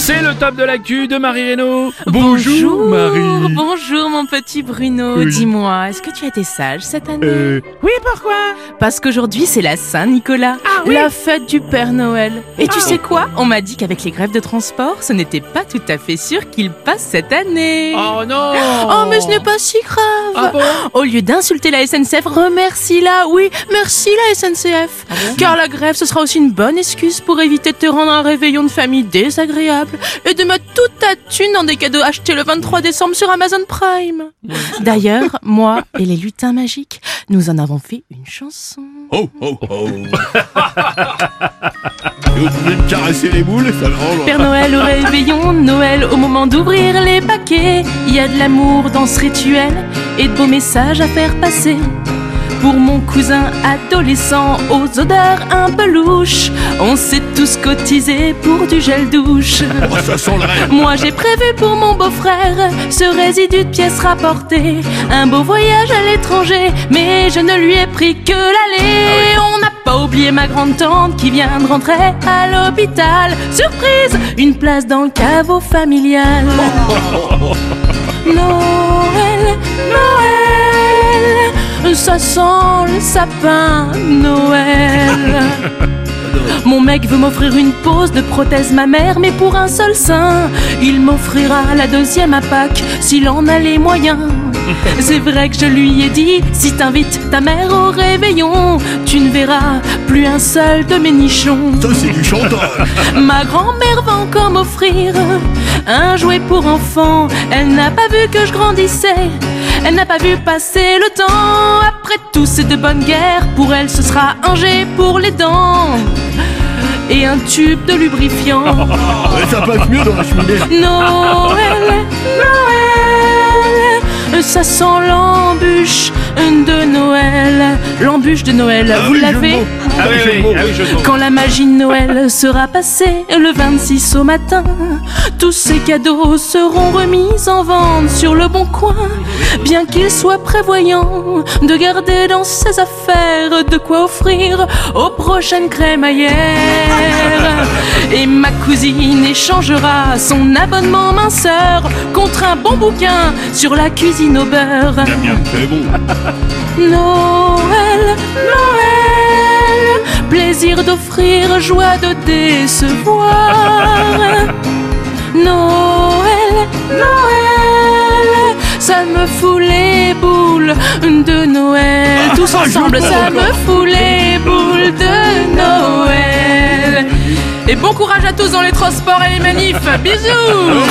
C'est le top de l'actu de Marie Reynaud. Bonjour Marie. Bonjour mon petit Bruno. Oui. Dis-moi, est-ce que tu as été sage cette année? Euh, oui, pourquoi? Parce qu'aujourd'hui c'est la Saint-Nicolas, Ah oui. la fête du Père Noël. Et tu Ah. sais quoi? On m'a dit qu'avec les grèves de transport, ce n'était pas tout à fait sûr qu'il passe cette année. Oh non Oh, mais ce n'est pas si grave. Ah bon? Au lieu d'insulter la SNCF, remercie-la. Oui, merci la SNCF. Ah Car la grève, ce sera aussi une bonne excuse pour éviter de te rendre un réveillon de famille désagréable et de mettre toute ta thune dans des cadeaux achetés le 23 décembre sur Amazon Prime. D'ailleurs, moi et les lutins magiques, nous en avons fait une chanson. Oh, oh, oh. Et vous pouvez me caresser les boules, ça rend Père Noël au réveillon, Noël au moment d'ouvrir les paquets. Il y a de l'amour dans ce rituel et de beaux messages à faire passer. Pour mon cousin adolescent aux odeurs un peu louches, on s'est tous cotisés pour du gel douche. Oh, ça sent le rêve. Moi j'ai prévu pour mon beau-frère ce résidu de pièces rapportées, un beau voyage à l'étranger, mais je ne lui ai pris que l'aller. On n'a pas oublié ma grande tante qui vient de rentrer à l'hôpital. Surprise, une place dans le caveau familial. Noël, Noël, ça sent le sapin, Noël. Mon mec veut m'offrir une pose de prothèse mammaire, mais pour un seul sein. Il m'offrira la deuxième à Pâques s'il en a les moyens. C'est vrai que je lui ai dit, si t'invites ta mère au réveillon, tu ne verras plus un seul de mes nichons. Ça, c'est du chantage. Ma grand-mère va encore m'offrir un jouet pour enfant. Elle n'a pas vu que je grandissais. Elle n'a pas vu passer le temps. Après tout, c'est de bonne guerre. Pour elle, ce sera un jet pour les dents. Et un tube de lubrifiant. Ça passe mieux dans la cheminée. Noël, Noël, ça sent l'embûche de Noël. L'embûche de Noël, vous oui, l'avez. Ah oui, oui, ah oui, je le quand la magie de Noël sera passée le 26 au matin, tous ces cadeaux seront remis en vente sur le bon coin. Bien qu'il soit prévoyant de garder dans ses affaires de quoi offrir aux prochaines crémaillères. Et ma cousine échangera son abonnement minceur contre un bon bouquin sur la cuisine au beurre. Bien. Noël, Noël, plaisir d'offrir, joie de décevoir. Noël, Noël, ça me fout les boules de Noël. Tous Ah, ensemble, ça me fout les boules de Noël. Et bon courage à tous dans les transports et les manifs. Bisous